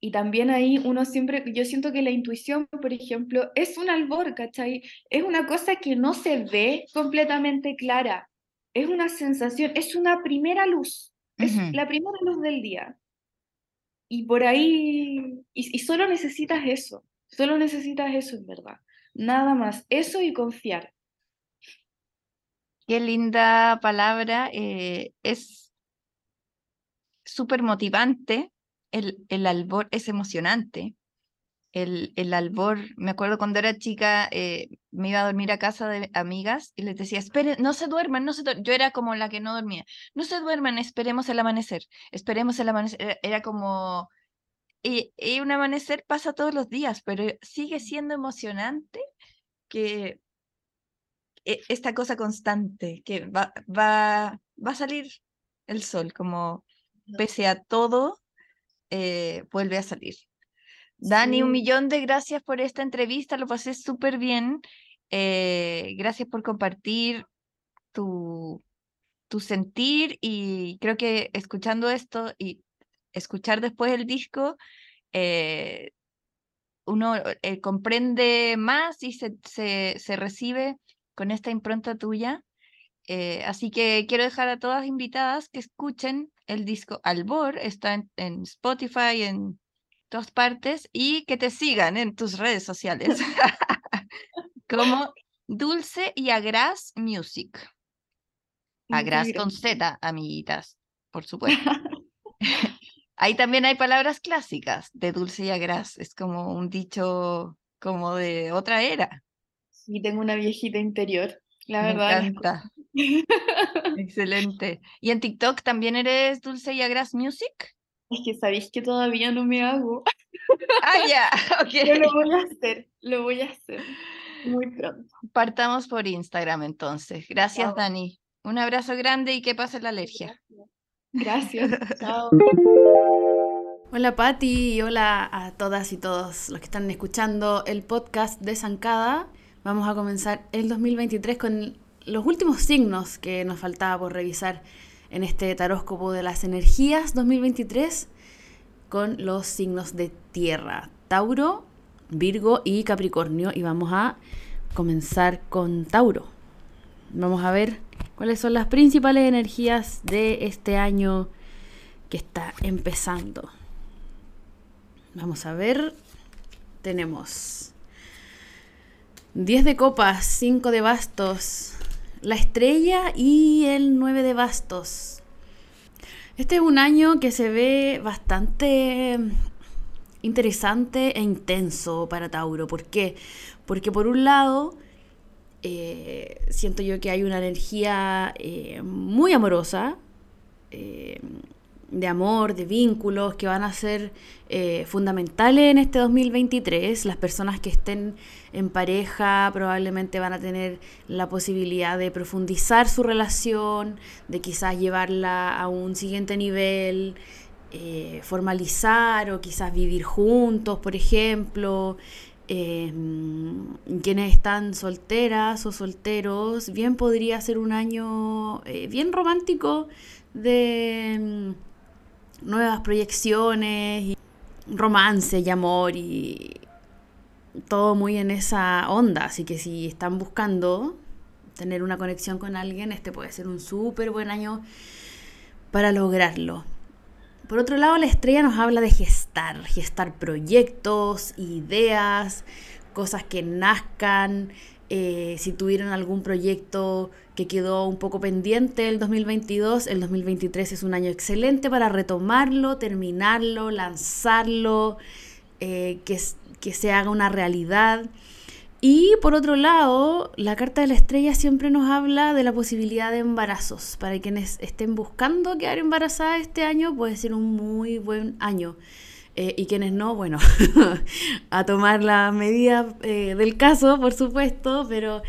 Y también ahí uno siempre, yo siento que la intuición, por ejemplo, es un albor, ¿cachai? Es una cosa que no se ve completamente clara, es una sensación, es una primera luz, es la primera luz del día. Y por ahí, y, solo necesitas eso, solo necesitas eso en verdad, nada más, eso y confiar. Qué linda palabra, eh, es súper motivante el, el albor es emocionante. El, el, albor, me acuerdo cuando era chica, eh, me iba a dormir a casa de amigas y les decía, esperen, no se duerman, no se Yo era como la que no dormía, no se duerman, esperemos el amanecer, esperemos el amanecer. Era, como, y, y, un amanecer pasa todos los días, pero sigue siendo emocionante que e, esta cosa constante, que va, va, va a salir el sol, como pese a todo, eh, vuelve a salir. Dani, un millón de gracias por esta entrevista, lo pasé súper bien. Eh, gracias por compartir tu, tu sentir y creo que escuchando esto y escuchar después el disco, eh, uno comprende más y se, se, se, recibe con esta impronta tuya. así que quiero dejar a todas invitadas que escuchen el disco Albor, está en, Spotify, en todas partes, y que te sigan en tus redes sociales como Dulce y Agras Music. Agras con Z, amiguitas, por supuesto. Ahí también hay palabras clásicas de dulce y agras, es como un dicho como de otra era. Sí, tengo una viejita interior, la verdad. Me encanta. Excelente. ¿Y en TikTok también eres Dulce y Agras Music? Es que sabéis que todavía no me hago. Ah, ya, ok. lo voy a hacer, lo voy a hacer muy pronto. Partamos por Instagram entonces. Gracias, Dani. Un abrazo grande y que pase la alergia. Gracias. Chao. Hola Patti y hola a todas y todos los que están escuchando el podcast de Zancada. Vamos a comenzar el 2023 con los últimos signos que nos faltaba por revisar en este taróscopo de las energías 2023 con los signos de tierra, Tauro, Virgo y Capricornio. Y vamos a comenzar con Tauro. Vamos a ver cuáles son las principales energías de este año que está empezando. Vamos a ver. Tenemos 10 de copas, 5 de bastos, la estrella y el 9 de bastos. Este es un año que se ve bastante interesante e intenso para Tauro. ¿Por qué? Porque por un lado, eh, siento yo que hay una energía eh, muy amorosa, eh, de amor, de vínculos que van a ser fundamentales en este 2023. Las personas que estén en pareja probablemente van a tener la posibilidad de profundizar su relación, de quizás llevarla a un siguiente nivel, formalizar o quizás vivir juntos, por ejemplo. Eh, quienes están solteras o solteros, bien podría ser un año bien romántico de nuevas proyecciones, y romance y amor y todo muy en esa onda. Así que si están buscando tener una conexión con alguien, este puede ser un súper buen año para lograrlo. Por otro lado, la estrella nos habla de gestar, gestar proyectos, ideas, cosas que nazcan, eh, si tuvieron algún proyecto que quedó un poco pendiente el 2022, el 2023 es un año excelente para retomarlo, terminarlo, lanzarlo, eh, que, que se haga una realidad. Y por otro lado, la carta de la estrella siempre nos habla de la posibilidad de embarazos. Para quienes estén buscando quedar embarazadas este año, puede ser un muy buen año. Eh, y quienes no, bueno, a tomar la medida eh, del caso, por supuesto, pero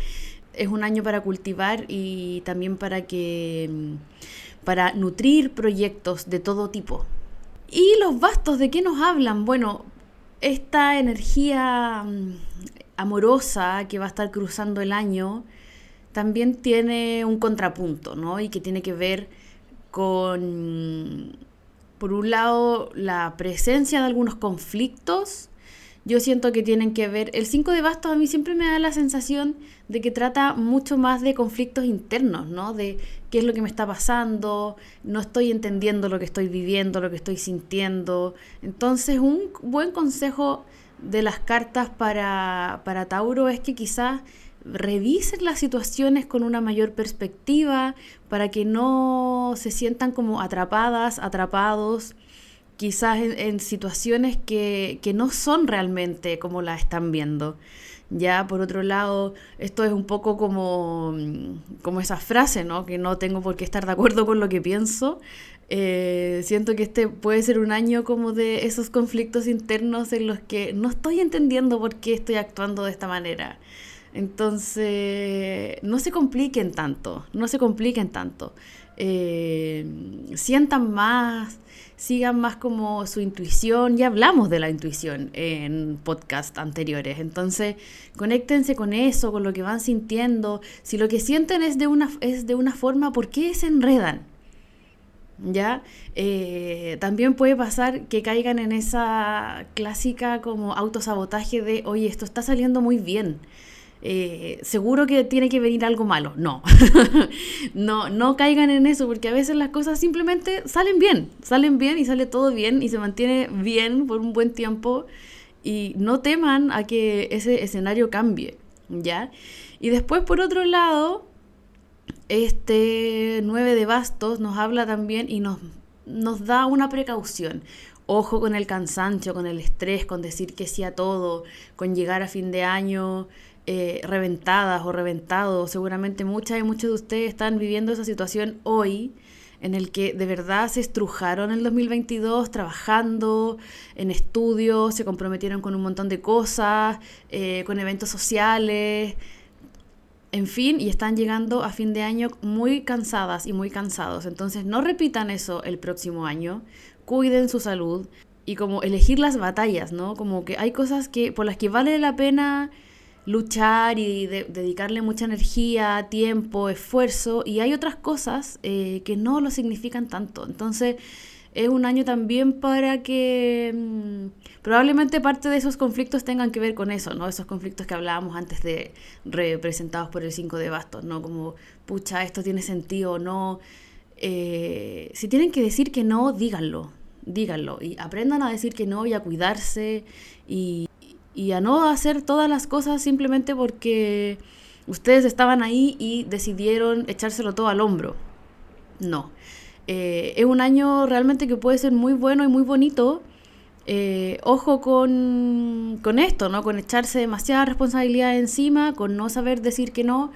es un año para cultivar y también para que mm, para nutrir proyectos de todo tipo. ¿Y los bastos de qué nos hablan? Bueno, esta energía mm, amorosa que va a estar cruzando el año también tiene un contrapunto, ¿no? Y que tiene que ver con, por un lado, la presencia de algunos conflictos yo siento que tienen que ver, el 5 de bastos a mí siempre me da la sensación de que trata mucho más de conflictos internos, ¿no? De qué es lo que me está pasando, no estoy entendiendo lo que estoy viviendo, lo que estoy sintiendo. Entonces, un buen consejo de las cartas para, para Tauro es que quizás revisen las situaciones con una mayor perspectiva para que no se sientan como atrapadas, atrapados quizás en, situaciones que, que, no son realmente como la están viendo. Ya, por otro lado, esto es un poco como, como esa frase, ¿no? Que no tengo por qué estar de acuerdo con lo que pienso. Eh, siento que este puede ser un año como de esos conflictos internos en los que no estoy entendiendo por qué estoy actuando de esta manera. Entonces, no se compliquen tanto, no se compliquen tanto. Eh, sientan más, sigan más como su intuición. Ya hablamos de la intuición en podcast anteriores. Entonces, conéctense con eso, con lo que van sintiendo. Si lo que sienten es de una, es de una forma, ¿por qué se enredan? ¿Ya? Eh, también puede pasar que caigan en esa clásica como autosabotaje de, oye, esto está saliendo muy bien. Eh, seguro que tiene que venir algo malo. No, no, no caigan en eso, porque a veces las cosas simplemente salen bien, salen bien y sale todo bien y se mantiene bien por un buen tiempo y no teman a que ese escenario cambie, ¿ya? Y después, por otro lado, este 9 de bastos nos habla también y nos, nos da una precaución. Ojo con el cansancio, con el estrés, con decir que sí a todo, con llegar a fin de año eh, reventadas o reventados. Seguramente muchas y muchos de ustedes están viviendo esa situación hoy en el que de verdad se estrujaron el 2022 trabajando en estudios, se comprometieron con un montón de cosas, eh, con eventos sociales, en fin, y están llegando a fin de año muy cansadas y muy cansados. Entonces no repitan eso el próximo año, cuiden su salud y como elegir las batallas, ¿no? Como que hay cosas que por las que vale la pena luchar y dedicarle mucha energía, tiempo, esfuerzo, y hay otras cosas eh, que no lo significan tanto. Entonces, es un año también para que mm, probablemente parte de esos conflictos tengan que ver con eso, ¿no? Esos conflictos que hablábamos antes de representados por el 5 de bastos, ¿no? Como, pucha, esto tiene sentido o no. Eh, si tienen que decir que no, díganlo, díganlo y aprendan a decir que no y a cuidarse y, y a no hacer todas las cosas simplemente porque ustedes estaban ahí y decidieron echárselo todo al hombro. No. Eh, es un año realmente que puede ser muy bueno y muy bonito. Eh, ojo con, con esto, ¿no? Con echarse demasiada responsabilidad encima, con no saber decir que no.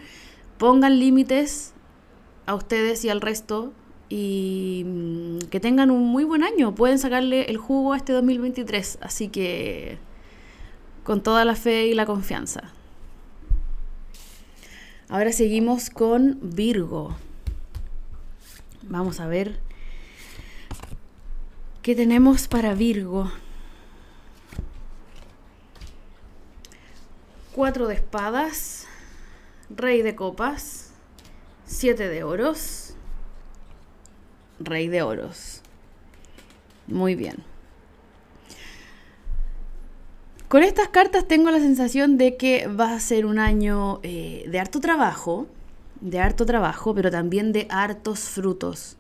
Pongan límites a ustedes y al resto y mm, que tengan un muy buen año. Pueden sacarle el jugo a este 2023. Así que con toda la fe y la confianza. Ahora seguimos con Virgo. Vamos a ver qué tenemos para Virgo. Cuatro de espadas, rey de copas, siete de oros, rey de oros. Muy bien. Con estas cartas tengo la sensación de que va a ser un año eh, de harto trabajo, de harto trabajo, pero también de hartos frutos.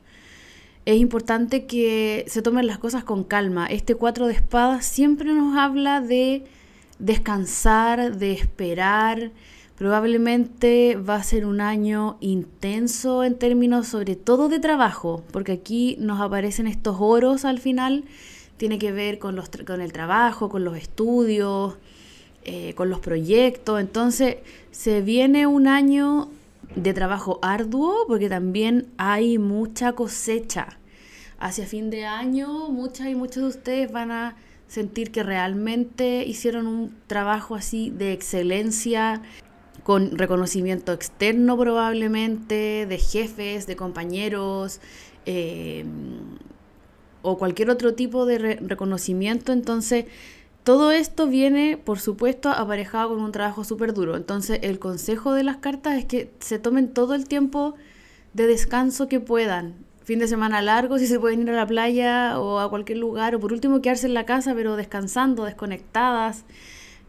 Es importante que se tomen las cosas con calma. Este cuatro de espadas siempre nos habla de descansar, de esperar. Probablemente va a ser un año intenso en términos sobre todo de trabajo, porque aquí nos aparecen estos oros al final tiene que ver con, los, con el trabajo, con los estudios, eh, con los proyectos. Entonces se viene un año de trabajo arduo porque también hay mucha cosecha. Hacia fin de año muchas y muchos de ustedes van a sentir que realmente hicieron un trabajo así de excelencia, con reconocimiento externo probablemente, de jefes, de compañeros. Eh, o cualquier otro tipo de reconocimiento. Entonces, todo esto viene, por supuesto, aparejado con un trabajo súper duro. Entonces, el consejo de las cartas es que se tomen todo el tiempo de descanso que puedan. Fin de semana largo, si se pueden ir a la playa o a cualquier lugar, o por último quedarse en la casa, pero descansando, desconectadas,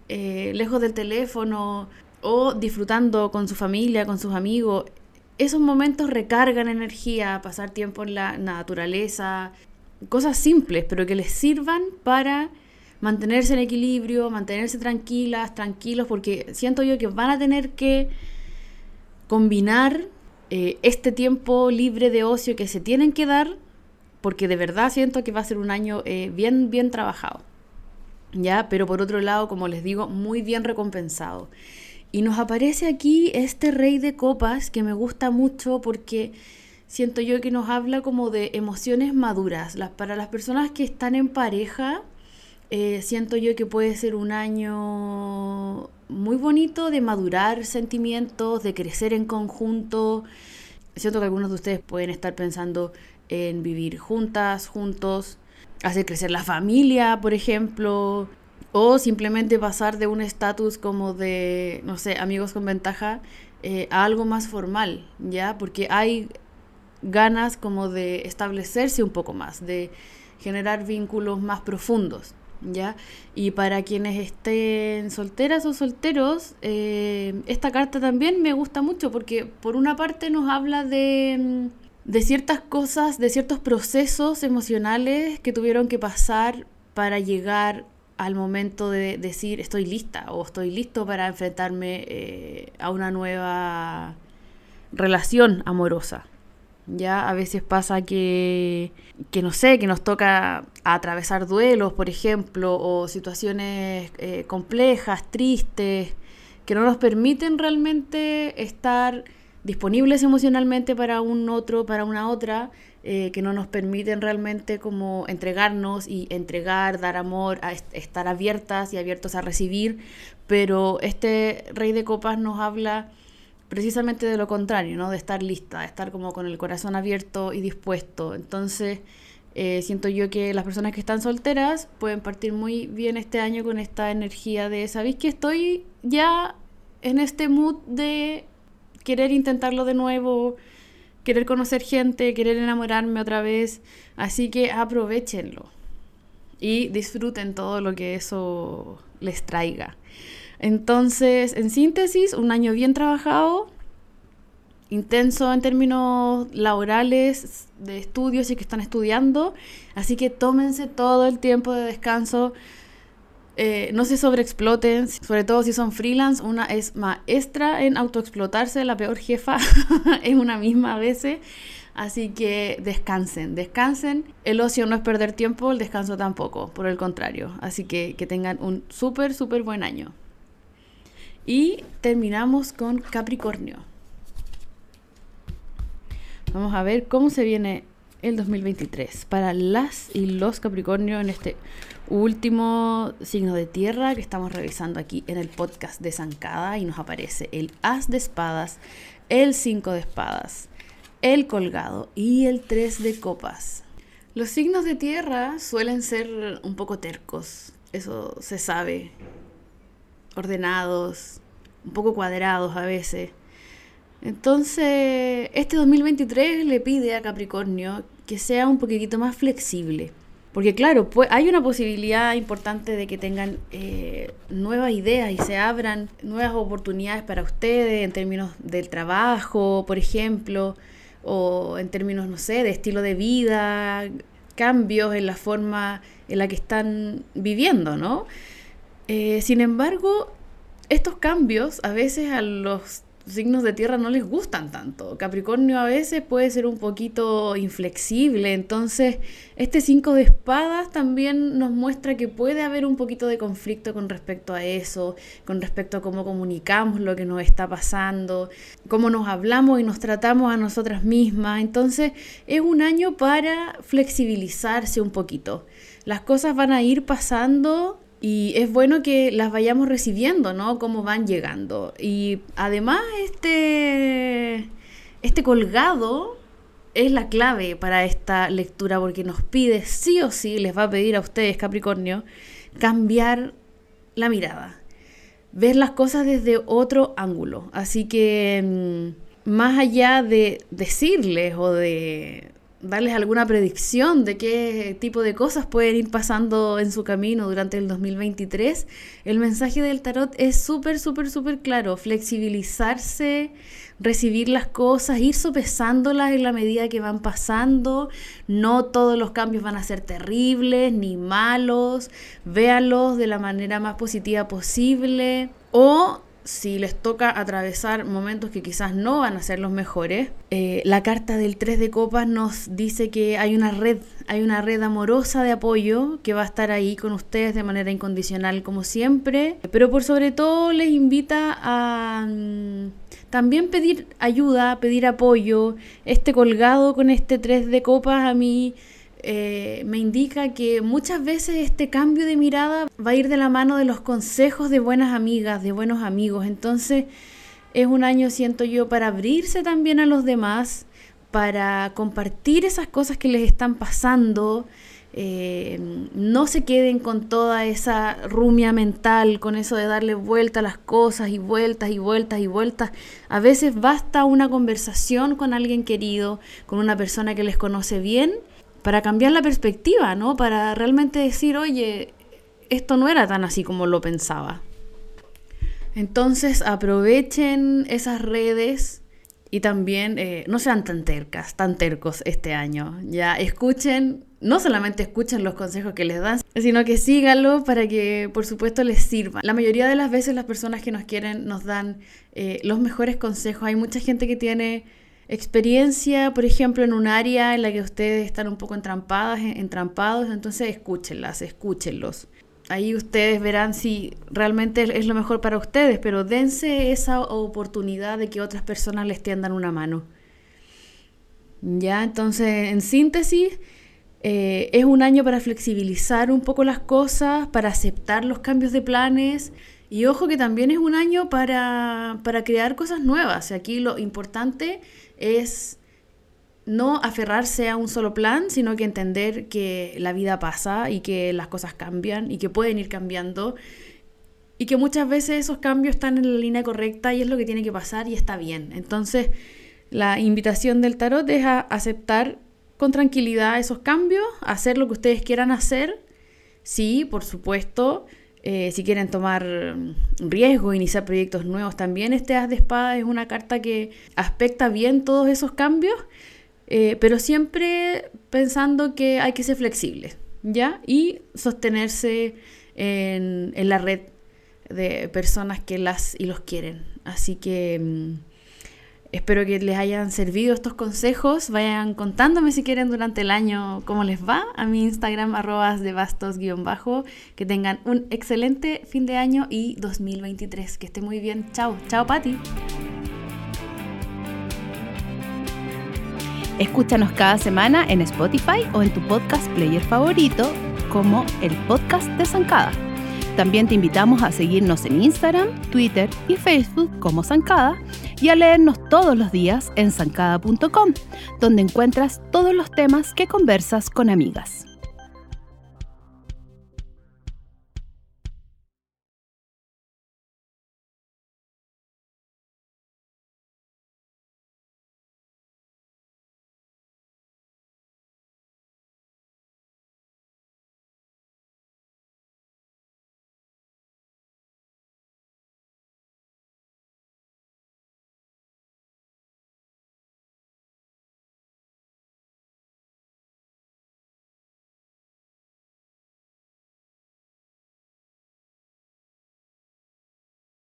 eh, lejos del teléfono, o disfrutando con su familia, con sus amigos. Esos momentos recargan energía, pasar tiempo en la naturaleza, cosas simples, pero que les sirvan para mantenerse en equilibrio, mantenerse tranquilas, tranquilos, porque siento yo que van a tener que combinar eh, este tiempo libre de ocio que se tienen que dar, porque de verdad siento que va a ser un año eh, bien, bien trabajado. ¿Ya? Pero por otro lado, como les digo, muy bien recompensado. Y nos aparece aquí este rey de copas que me gusta mucho porque siento yo que nos habla como de emociones maduras. Las, para las personas que están en pareja, eh, siento yo que puede ser un año muy bonito de madurar sentimientos, de crecer en conjunto. Siento que algunos de ustedes pueden estar pensando en vivir juntas, juntos, hacer crecer la familia, por ejemplo, o simplemente pasar de un estatus como de, no sé, amigos con ventaja eh, a algo más formal, ¿ya? Porque hay ganas como de establecerse un poco más, de generar vínculos más profundos. ¿ya? Y para quienes estén solteras o solteros, eh, esta carta también me gusta mucho porque por una parte nos habla de, mm, de ciertas cosas, de ciertos procesos emocionales que tuvieron que pasar para llegar al momento de decir estoy lista o estoy listo para enfrentarme eh, a una nueva relación amorosa. Ya a veces pasa que, que no sé, que nos toca atravesar duelos, por ejemplo, o situaciones eh, complejas, tristes, que no nos permiten realmente estar disponibles emocionalmente para un otro, para una otra, eh, que no nos permiten realmente como entregarnos y entregar, dar amor, a estar abiertas y abiertos a recibir, pero este rey de copas nos habla precisamente de lo contrario, ¿no? De estar lista, de estar como con el corazón abierto y dispuesto. Entonces, eh, siento yo que las personas que están solteras pueden partir muy bien este año con esta energía de, ¿sabéis que estoy ya en este mood de querer intentarlo de nuevo, querer conocer gente, querer enamorarme otra vez? Así que aprovechenlo y disfruten todo lo que eso les traiga. Entonces, en síntesis, un año bien trabajado, intenso en términos laborales, de estudios y que están estudiando, así que tómense todo el tiempo de descanso. Eh, no se sobreexploten, sobre todo si son freelance. Una es maestra en autoexplotarse, la peor jefa es una misma a veces. Así que descansen, descansen. El ocio no es perder tiempo, el descanso tampoco, por el contrario. Así que que tengan un súper, súper buen año. Y terminamos con Capricornio. Vamos a ver cómo se viene el 2023 para las y los Capricornio en este último signo de tierra que estamos revisando aquí en el podcast de Zancada y nos aparece el As de espadas, el 5 de espadas, el colgado y el 3 de copas. Los signos de tierra suelen ser un poco tercos, eso se sabe ordenados, un poco cuadrados a veces. Entonces, este 2023 le pide a Capricornio que sea un poquitito más flexible. Porque claro, pues hay una posibilidad importante de que tengan eh, nuevas ideas y se abran nuevas oportunidades para ustedes en términos del trabajo, por ejemplo, o en términos, no sé, de estilo de vida, cambios en la forma en la que están viviendo, ¿no? Eh, sin embargo, estos cambios a veces a los signos de tierra no les gustan tanto. Capricornio a veces puede ser un poquito inflexible, entonces este 5 de espadas también nos muestra que puede haber un poquito de conflicto con respecto a eso, con respecto a cómo comunicamos lo que nos está pasando, cómo nos hablamos y nos tratamos a nosotras mismas. Entonces es un año para flexibilizarse un poquito. Las cosas van a ir pasando y es bueno que las vayamos recibiendo, ¿no? Cómo van llegando. Y además este, este colgado es la clave para esta lectura porque nos pide sí o sí, les va a pedir a ustedes, Capricornio, cambiar la mirada, ver las cosas desde otro ángulo. Así que mm, más allá de decirles o de darles alguna predicción de qué tipo de cosas pueden ir pasando en su camino durante el 2023, el mensaje del tarot es súper, súper, súper claro. Flexibilizarse, recibir las cosas, ir sopesándolas en la medida que van pasando. No todos los cambios van a ser terribles ni malos. Véanlos de la manera más positiva posible. O si les toca atravesar momentos que quizás no van a ser los mejores. Eh, la carta del 3 de copas nos dice que hay una red, hay una red amorosa de apoyo que va a estar ahí con ustedes de manera incondicional como siempre, pero por sobre todo les invita a mm, también pedir ayuda, pedir apoyo. Este colgado con este 3 de copas a mí eh, me indica que muchas veces este cambio de mirada va a ir de la mano de los consejos de buenas amigas, de buenos amigos. Entonces es un año, siento yo, para abrirse también a los demás, para compartir esas cosas que les están pasando. Eh, no se queden con toda esa rumia mental, con eso de darle vuelta a las cosas y vueltas y vueltas y vueltas. A veces basta una conversación con alguien querido, con una persona que les conoce bien para cambiar la perspectiva, ¿no? Para realmente decir, oye, esto no era tan así como lo pensaba. Entonces aprovechen esas redes y también eh, no sean tan tercas, tan tercos este año. Ya escuchen, no solamente escuchen los consejos que les dan, sino que síganlo para que por supuesto les sirvan. La mayoría de las veces las personas que nos quieren nos dan eh, los mejores consejos. Hay mucha gente que tiene experiencia, por ejemplo, en un área en la que ustedes están un poco entrampadas, entrampados, entonces escúchenlas, escúchenlos. Ahí ustedes verán si realmente es lo mejor para ustedes, pero dense esa oportunidad de que otras personas les tiendan una mano. Ya, entonces, en síntesis, eh, es un año para flexibilizar un poco las cosas, para aceptar los cambios de planes, y ojo que también es un año para, para crear cosas nuevas. Aquí lo importante es no aferrarse a un solo plan, sino que entender que la vida pasa y que las cosas cambian y que pueden ir cambiando y que muchas veces esos cambios están en la línea correcta y es lo que tiene que pasar y está bien. Entonces, la invitación del tarot es a aceptar con tranquilidad esos cambios, hacer lo que ustedes quieran hacer. Sí, por supuesto, eh, si quieren tomar riesgo, iniciar proyectos nuevos, también este As de Espada es una carta que aspecta bien todos esos cambios, eh, pero siempre pensando que hay que ser flexible, ¿ya? Y sostenerse en, en la red de personas que las y los quieren. Así que... Espero que les hayan servido estos consejos. Vayan contándome si quieren durante el año cómo les va. A mi Instagram, arrobas de bastos-bajo. Que tengan un excelente fin de año y 2023. Que esté muy bien. Chao. Chao, Patti. Escúchanos cada semana en Spotify o en tu podcast player favorito como el podcast de Zancada. También te invitamos a seguirnos en Instagram, Twitter y Facebook como Zancada y a leernos todos los días en zancada.com, donde encuentras todos los temas que conversas con amigas.